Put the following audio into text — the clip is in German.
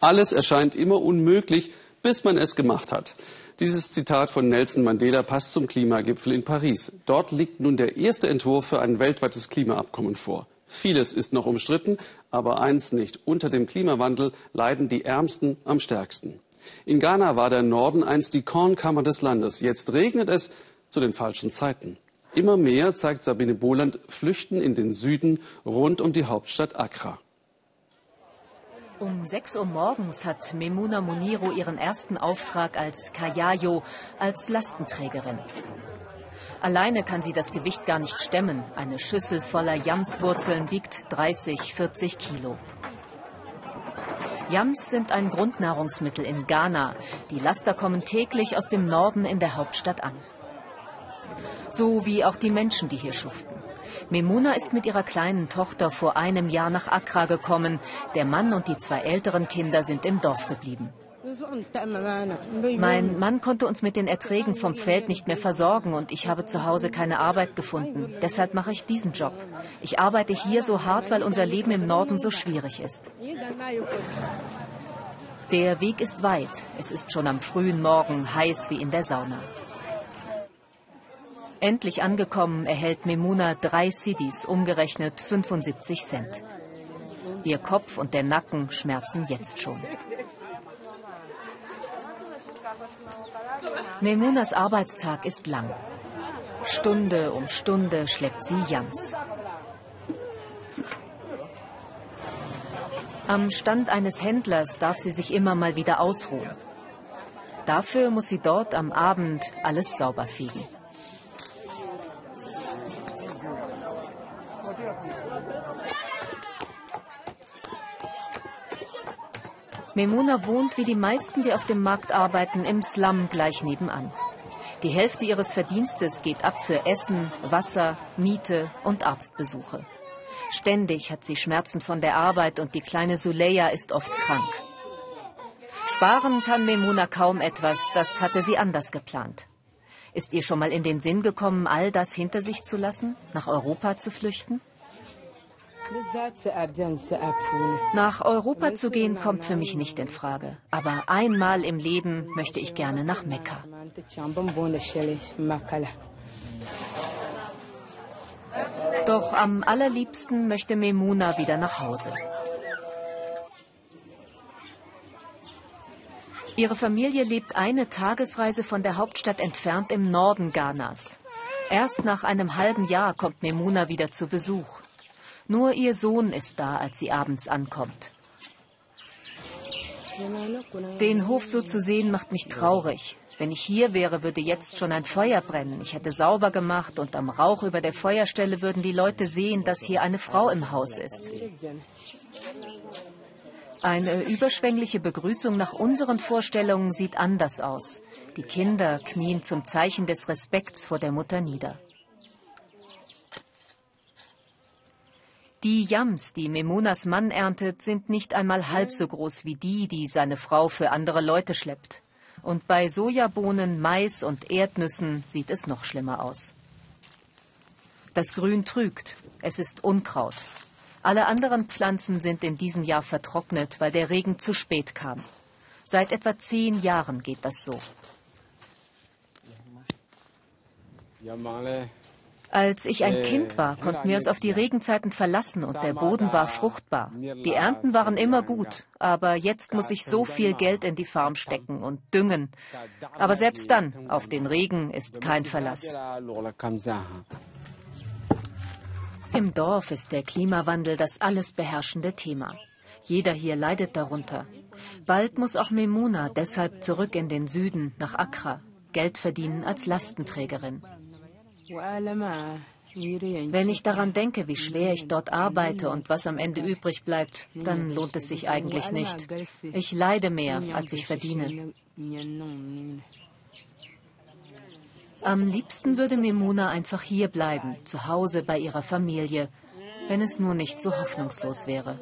Alles erscheint immer unmöglich, bis man es gemacht hat. Dieses Zitat von Nelson Mandela passt zum Klimagipfel in Paris. Dort liegt nun der erste Entwurf für ein weltweites Klimaabkommen vor. Vieles ist noch umstritten, aber eins nicht. Unter dem Klimawandel leiden die Ärmsten am stärksten. In Ghana war der Norden einst die Kornkammer des Landes. Jetzt regnet es zu den falschen Zeiten. Immer mehr, zeigt Sabine Boland, flüchten in den Süden rund um die Hauptstadt Accra. Um 6 Uhr morgens hat Memuna Muniro ihren ersten Auftrag als Kayayo, als Lastenträgerin. Alleine kann sie das Gewicht gar nicht stemmen. Eine Schüssel voller Jamswurzeln wiegt 30, 40 Kilo. Yams sind ein Grundnahrungsmittel in Ghana. Die Laster kommen täglich aus dem Norden in der Hauptstadt an. So wie auch die Menschen, die hier schuften. Memuna ist mit ihrer kleinen Tochter vor einem Jahr nach Accra gekommen. Der Mann und die zwei älteren Kinder sind im Dorf geblieben. Mein Mann konnte uns mit den Erträgen vom Feld nicht mehr versorgen und ich habe zu Hause keine Arbeit gefunden. Deshalb mache ich diesen Job. Ich arbeite hier so hart, weil unser Leben im Norden so schwierig ist. Der Weg ist weit. Es ist schon am frühen Morgen heiß wie in der Sauna. Endlich angekommen erhält Memuna drei Sidis, umgerechnet 75 Cent. Ihr Kopf und der Nacken schmerzen jetzt schon. Memunas Arbeitstag ist lang. Stunde um Stunde schleppt sie Jams. Am Stand eines Händlers darf sie sich immer mal wieder ausruhen. Dafür muss sie dort am Abend alles sauber fegen. Memuna wohnt wie die meisten, die auf dem Markt arbeiten, im Slum gleich nebenan. Die Hälfte ihres Verdienstes geht ab für Essen, Wasser, Miete und Arztbesuche. Ständig hat sie Schmerzen von der Arbeit und die kleine Suleya ist oft krank. Sparen kann Memuna kaum etwas, das hatte sie anders geplant. Ist ihr schon mal in den Sinn gekommen, all das hinter sich zu lassen, nach Europa zu flüchten? Nach Europa zu gehen kommt für mich nicht in Frage. Aber einmal im Leben möchte ich gerne nach Mekka. Doch am allerliebsten möchte Memuna wieder nach Hause. Ihre Familie lebt eine Tagesreise von der Hauptstadt entfernt im Norden Ghanas. Erst nach einem halben Jahr kommt Memuna wieder zu Besuch. Nur ihr Sohn ist da, als sie abends ankommt. Den Hof so zu sehen, macht mich traurig. Wenn ich hier wäre, würde jetzt schon ein Feuer brennen. Ich hätte sauber gemacht und am Rauch über der Feuerstelle würden die Leute sehen, dass hier eine Frau im Haus ist. Eine überschwängliche Begrüßung nach unseren Vorstellungen sieht anders aus. Die Kinder knien zum Zeichen des Respekts vor der Mutter nieder. Die Yams, die Memunas Mann erntet, sind nicht einmal halb so groß wie die, die seine Frau für andere Leute schleppt. Und bei Sojabohnen, Mais und Erdnüssen sieht es noch schlimmer aus. Das Grün trügt, es ist Unkraut. Alle anderen Pflanzen sind in diesem Jahr vertrocknet, weil der Regen zu spät kam. Seit etwa zehn Jahren geht das so. Als ich ein Kind war, konnten wir uns auf die Regenzeiten verlassen und der Boden war fruchtbar. Die Ernten waren immer gut, aber jetzt muss ich so viel Geld in die Farm stecken und düngen. Aber selbst dann, auf den Regen ist kein Verlass. Im Dorf ist der Klimawandel das alles beherrschende Thema. Jeder hier leidet darunter. Bald muss auch Memuna deshalb zurück in den Süden, nach Accra, Geld verdienen als Lastenträgerin. Wenn ich daran denke, wie schwer ich dort arbeite und was am Ende übrig bleibt, dann lohnt es sich eigentlich nicht. Ich leide mehr, als ich verdiene. Am liebsten würde Memuna einfach hier bleiben, zu Hause bei ihrer Familie, wenn es nur nicht so hoffnungslos wäre.